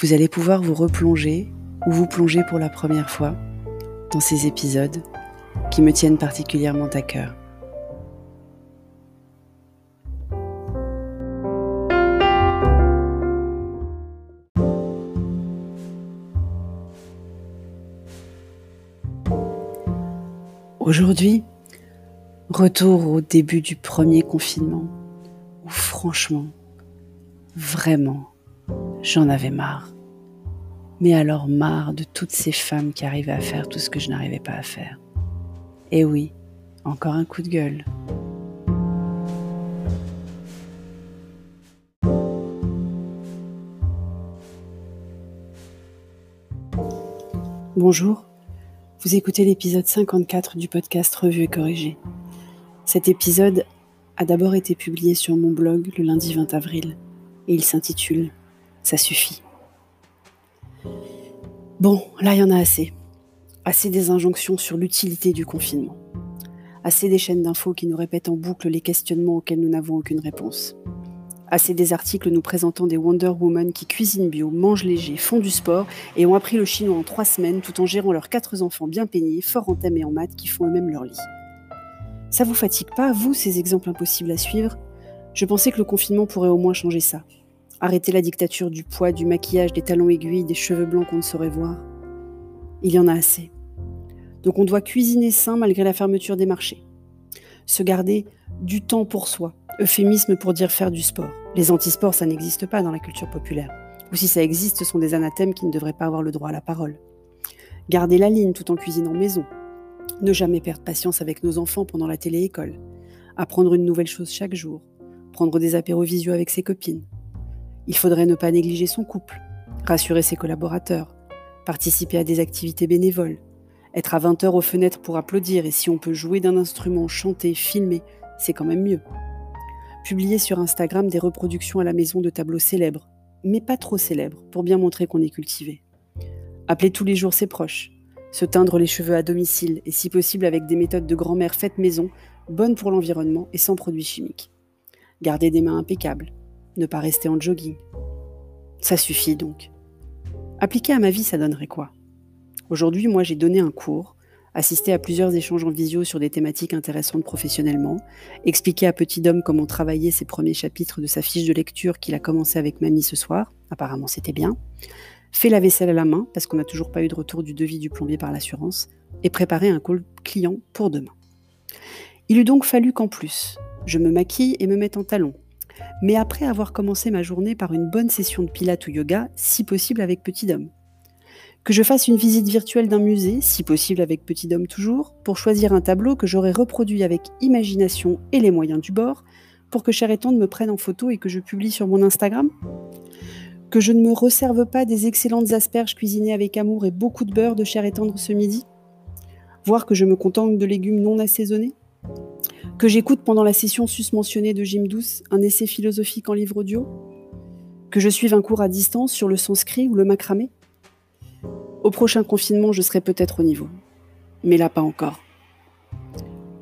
vous allez pouvoir vous replonger ou vous plonger pour la première fois dans ces épisodes qui me tiennent particulièrement à cœur. Aujourd'hui, retour au début du premier confinement, où franchement, vraiment, j'en avais marre. Mais alors marre de toutes ces femmes qui arrivaient à faire tout ce que je n'arrivais pas à faire. Et oui, encore un coup de gueule. Bonjour, vous écoutez l'épisode 54 du podcast Revue et Corrigé. Cet épisode a d'abord été publié sur mon blog le lundi 20 avril et il s'intitule Ça suffit. Bon, là il y en a assez. Assez des injonctions sur l'utilité du confinement. Assez des chaînes d'infos qui nous répètent en boucle les questionnements auxquels nous n'avons aucune réponse. Assez des articles nous présentant des Wonder Woman qui cuisinent bio, mangent léger, font du sport et ont appris le chinois en trois semaines tout en gérant leurs quatre enfants bien peignés, fort entamés en maths, qui font eux-mêmes leur lit. Ça vous fatigue pas, vous, ces exemples impossibles à suivre? Je pensais que le confinement pourrait au moins changer ça. Arrêter la dictature du poids, du maquillage, des talons aiguilles, des cheveux blancs qu'on ne saurait voir. Il y en a assez. Donc on doit cuisiner sain malgré la fermeture des marchés. Se garder du temps pour soi, Euphémisme pour dire faire du sport. Les antisports, ça n'existe pas dans la culture populaire. Ou si ça existe, ce sont des anathèmes qui ne devraient pas avoir le droit à la parole. Garder la ligne tout en cuisinant maison. Ne jamais perdre patience avec nos enfants pendant la télé-école. Apprendre une nouvelle chose chaque jour. Prendre des apéros avec ses copines. Il faudrait ne pas négliger son couple. Rassurer ses collaborateurs. Participer à des activités bénévoles. Être à 20 heures aux fenêtres pour applaudir et si on peut jouer d'un instrument, chanter, filmer, c'est quand même mieux publier sur Instagram des reproductions à la maison de tableaux célèbres, mais pas trop célèbres, pour bien montrer qu'on est cultivé. Appeler tous les jours ses proches, se teindre les cheveux à domicile et si possible avec des méthodes de grand-mère faites maison, bonnes pour l'environnement et sans produits chimiques. Garder des mains impeccables, ne pas rester en jogging. Ça suffit donc. Appliquer à ma vie, ça donnerait quoi? Aujourd'hui, moi j'ai donné un cours assister à plusieurs échanges en visio sur des thématiques intéressantes professionnellement, expliquer à Petit Dom comment travailler ses premiers chapitres de sa fiche de lecture qu'il a commencé avec Mamie ce soir, apparemment c'était bien, fait la vaisselle à la main parce qu'on n'a toujours pas eu de retour du devis du plombier par l'assurance, et préparer un call client pour demain. Il eût donc fallu qu'en plus, je me maquille et me mette en talons, mais après avoir commencé ma journée par une bonne session de pilates ou yoga, si possible avec Petit Dom. Que je fasse une visite virtuelle d'un musée, si possible avec Petit Dôme toujours, pour choisir un tableau que j'aurais reproduit avec imagination et les moyens du bord, pour que Cher et me prenne en photo et que je publie sur mon Instagram. Que je ne me reserve pas des excellentes asperges cuisinées avec amour et beaucoup de beurre de Cher et tendre ce midi. Voir que je me contente de légumes non assaisonnés Que j'écoute pendant la session susmentionnée de Jim Douce un essai philosophique en livre audio Que je suive un cours à distance sur le sanskrit ou le macramé au prochain confinement, je serai peut-être au niveau. Mais là, pas encore.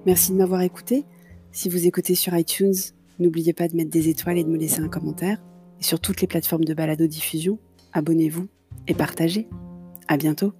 Merci de m'avoir écouté. Si vous écoutez sur iTunes, n'oubliez pas de mettre des étoiles et de me laisser un commentaire. Et sur toutes les plateformes de balado-diffusion, abonnez-vous et partagez. À bientôt.